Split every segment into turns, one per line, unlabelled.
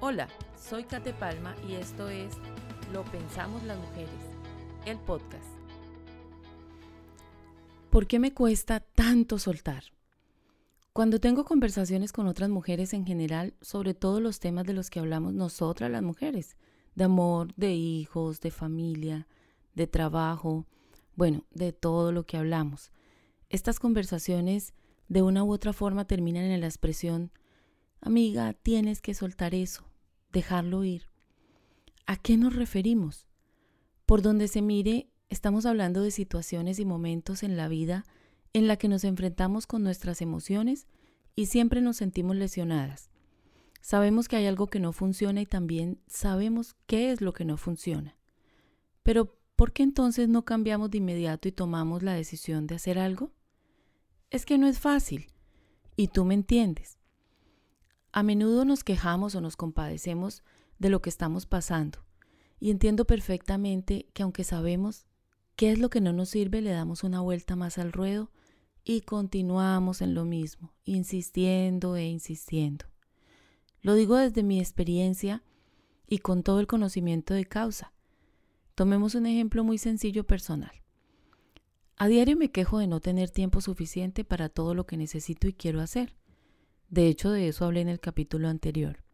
Hola, soy Kate Palma y esto es Lo Pensamos las Mujeres, el podcast. ¿Por qué me cuesta tanto soltar? Cuando tengo conversaciones con otras mujeres en general sobre todos los temas de los que hablamos nosotras las mujeres, de amor, de hijos, de familia, de trabajo, bueno, de todo lo que hablamos. Estas conversaciones de una u otra forma terminan en la expresión, amiga, tienes que soltar eso, dejarlo ir. ¿A qué nos referimos? Por donde se mire, estamos hablando de situaciones y momentos en la vida en la que nos enfrentamos con nuestras emociones y siempre nos sentimos lesionadas. Sabemos que hay algo que no funciona y también sabemos qué es lo que no funciona. Pero, ¿por qué entonces no cambiamos de inmediato y tomamos la decisión de hacer algo? Es que no es fácil, y tú me entiendes. A menudo nos quejamos o nos compadecemos de lo que estamos pasando y entiendo perfectamente que aunque sabemos qué es lo que no nos sirve, le damos una vuelta más al ruedo y continuamos en lo mismo, insistiendo e insistiendo. Lo digo desde mi experiencia y con todo el conocimiento de causa. Tomemos un ejemplo muy sencillo personal. A diario me quejo de no tener tiempo suficiente para todo lo que necesito y quiero hacer. De hecho, de eso hablé en el capítulo anterior.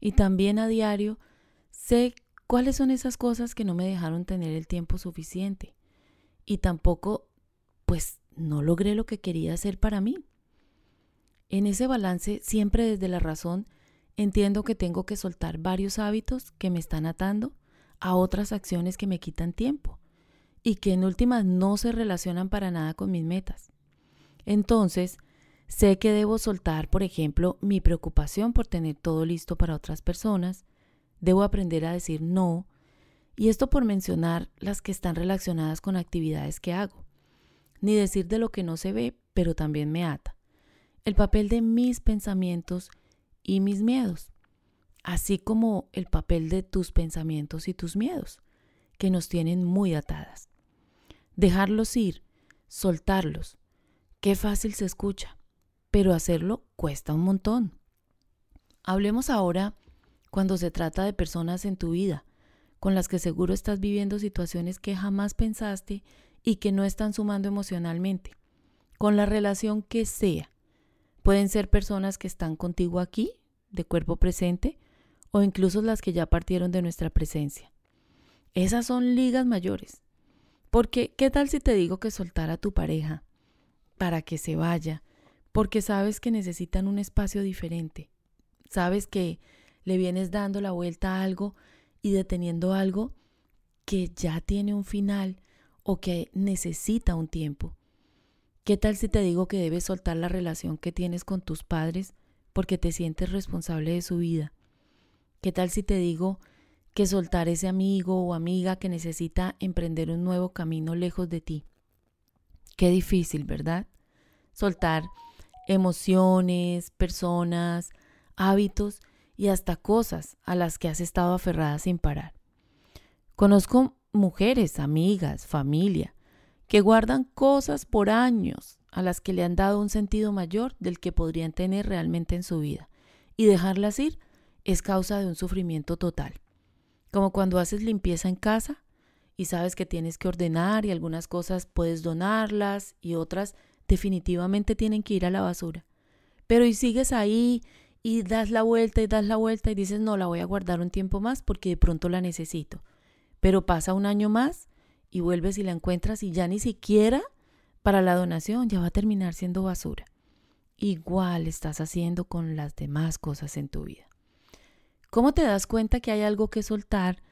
Y también a diario sé cuáles son esas cosas que no me dejaron tener el tiempo suficiente. Y tampoco, pues, no logré lo que quería hacer para mí. En ese balance, siempre desde la razón, entiendo que tengo que soltar varios hábitos que me están atando a otras acciones que me quitan tiempo y que en últimas no se relacionan para nada con mis metas. Entonces, Sé que debo soltar, por ejemplo, mi preocupación por tener todo listo para otras personas. Debo aprender a decir no. Y esto por mencionar las que están relacionadas con actividades que hago. Ni decir de lo que no se ve, pero también me ata. El papel de mis pensamientos y mis miedos. Así como el papel de tus pensamientos y tus miedos, que nos tienen muy atadas. Dejarlos ir, soltarlos. Qué fácil se escucha pero hacerlo cuesta un montón. Hablemos ahora cuando se trata de personas en tu vida, con las que seguro estás viviendo situaciones que jamás pensaste y que no están sumando emocionalmente, con la relación que sea. Pueden ser personas que están contigo aquí, de cuerpo presente, o incluso las que ya partieron de nuestra presencia. Esas son ligas mayores. Porque, ¿qué tal si te digo que soltar a tu pareja para que se vaya porque sabes que necesitan un espacio diferente. Sabes que le vienes dando la vuelta a algo y deteniendo algo que ya tiene un final o que necesita un tiempo. ¿Qué tal si te digo que debes soltar la relación que tienes con tus padres porque te sientes responsable de su vida? ¿Qué tal si te digo que soltar ese amigo o amiga que necesita emprender un nuevo camino lejos de ti? Qué difícil, ¿verdad? Soltar emociones, personas, hábitos y hasta cosas a las que has estado aferrada sin parar. Conozco mujeres, amigas, familia, que guardan cosas por años a las que le han dado un sentido mayor del que podrían tener realmente en su vida. Y dejarlas ir es causa de un sufrimiento total. Como cuando haces limpieza en casa y sabes que tienes que ordenar y algunas cosas puedes donarlas y otras definitivamente tienen que ir a la basura. Pero y sigues ahí y das la vuelta y das la vuelta y dices, no, la voy a guardar un tiempo más porque de pronto la necesito. Pero pasa un año más y vuelves y la encuentras y ya ni siquiera para la donación ya va a terminar siendo basura. Igual estás haciendo con las demás cosas en tu vida. ¿Cómo te das cuenta que hay algo que soltar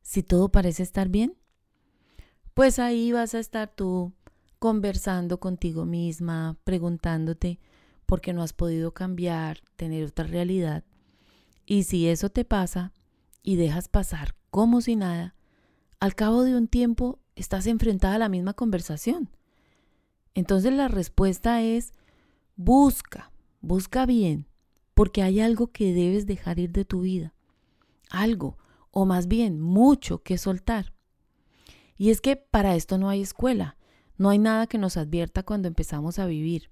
si todo parece estar bien? Pues ahí vas a estar tú conversando contigo misma, preguntándote por qué no has podido cambiar, tener otra realidad. Y si eso te pasa y dejas pasar como si nada, al cabo de un tiempo estás enfrentada a la misma conversación. Entonces la respuesta es busca, busca bien, porque hay algo que debes dejar ir de tu vida. Algo, o más bien mucho que soltar. Y es que para esto no hay escuela. No hay nada que nos advierta cuando empezamos a vivir.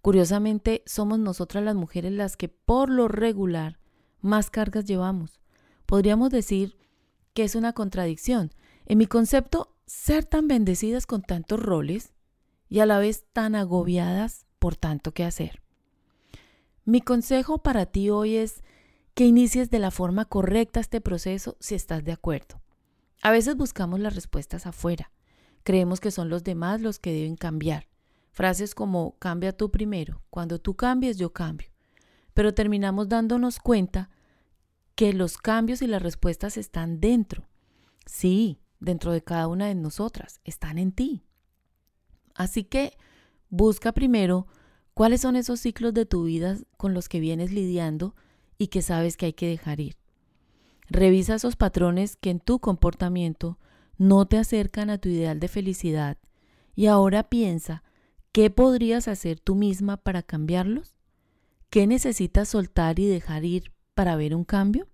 Curiosamente, somos nosotras las mujeres las que por lo regular más cargas llevamos. Podríamos decir que es una contradicción. En mi concepto, ser tan bendecidas con tantos roles y a la vez tan agobiadas por tanto que hacer. Mi consejo para ti hoy es que inicies de la forma correcta este proceso si estás de acuerdo. A veces buscamos las respuestas afuera. Creemos que son los demás los que deben cambiar. Frases como cambia tú primero, cuando tú cambies yo cambio. Pero terminamos dándonos cuenta que los cambios y las respuestas están dentro. Sí, dentro de cada una de nosotras, están en ti. Así que busca primero cuáles son esos ciclos de tu vida con los que vienes lidiando y que sabes que hay que dejar ir. Revisa esos patrones que en tu comportamiento no te acercan a tu ideal de felicidad y ahora piensa qué podrías hacer tú misma para cambiarlos. ¿Qué necesitas soltar y dejar ir para ver un cambio?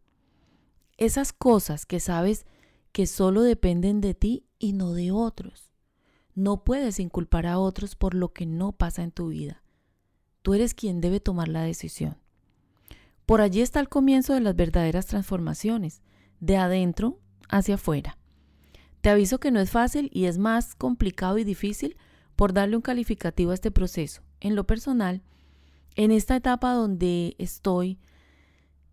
Esas cosas que sabes que solo dependen de ti y no de otros. No puedes inculpar a otros por lo que no pasa en tu vida. Tú eres quien debe tomar la decisión. Por allí está el comienzo de las verdaderas transformaciones, de adentro hacia afuera. Te aviso que no es fácil y es más complicado y difícil por darle un calificativo a este proceso. En lo personal, en esta etapa donde estoy,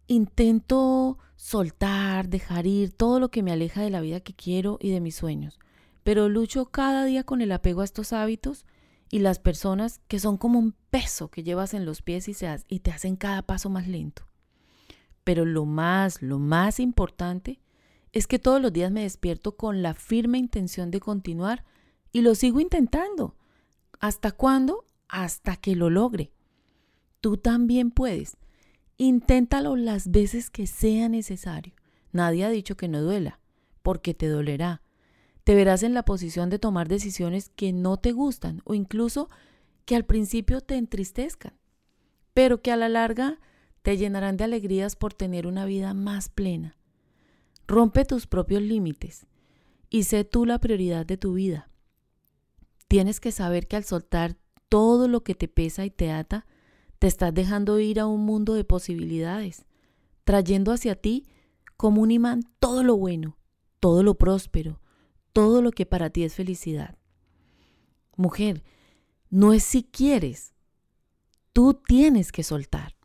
intento soltar, dejar ir todo lo que me aleja de la vida que quiero y de mis sueños, pero lucho cada día con el apego a estos hábitos y las personas que son como un peso que llevas en los pies y, se, y te hacen cada paso más lento. Pero lo más, lo más importante es que todos los días me despierto con la firme intención de continuar y lo sigo intentando. ¿Hasta cuándo? Hasta que lo logre. Tú también puedes. Inténtalo las veces que sea necesario. Nadie ha dicho que no duela, porque te dolerá te verás en la posición de tomar decisiones que no te gustan o incluso que al principio te entristezcan, pero que a la larga te llenarán de alegrías por tener una vida más plena. Rompe tus propios límites y sé tú la prioridad de tu vida. Tienes que saber que al soltar todo lo que te pesa y te ata, te estás dejando ir a un mundo de posibilidades, trayendo hacia ti como un imán todo lo bueno, todo lo próspero, todo lo que para ti es felicidad. Mujer, no es si quieres, tú tienes que soltar.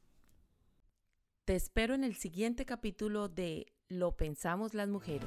Te espero en el siguiente capítulo de Lo pensamos las mujeres.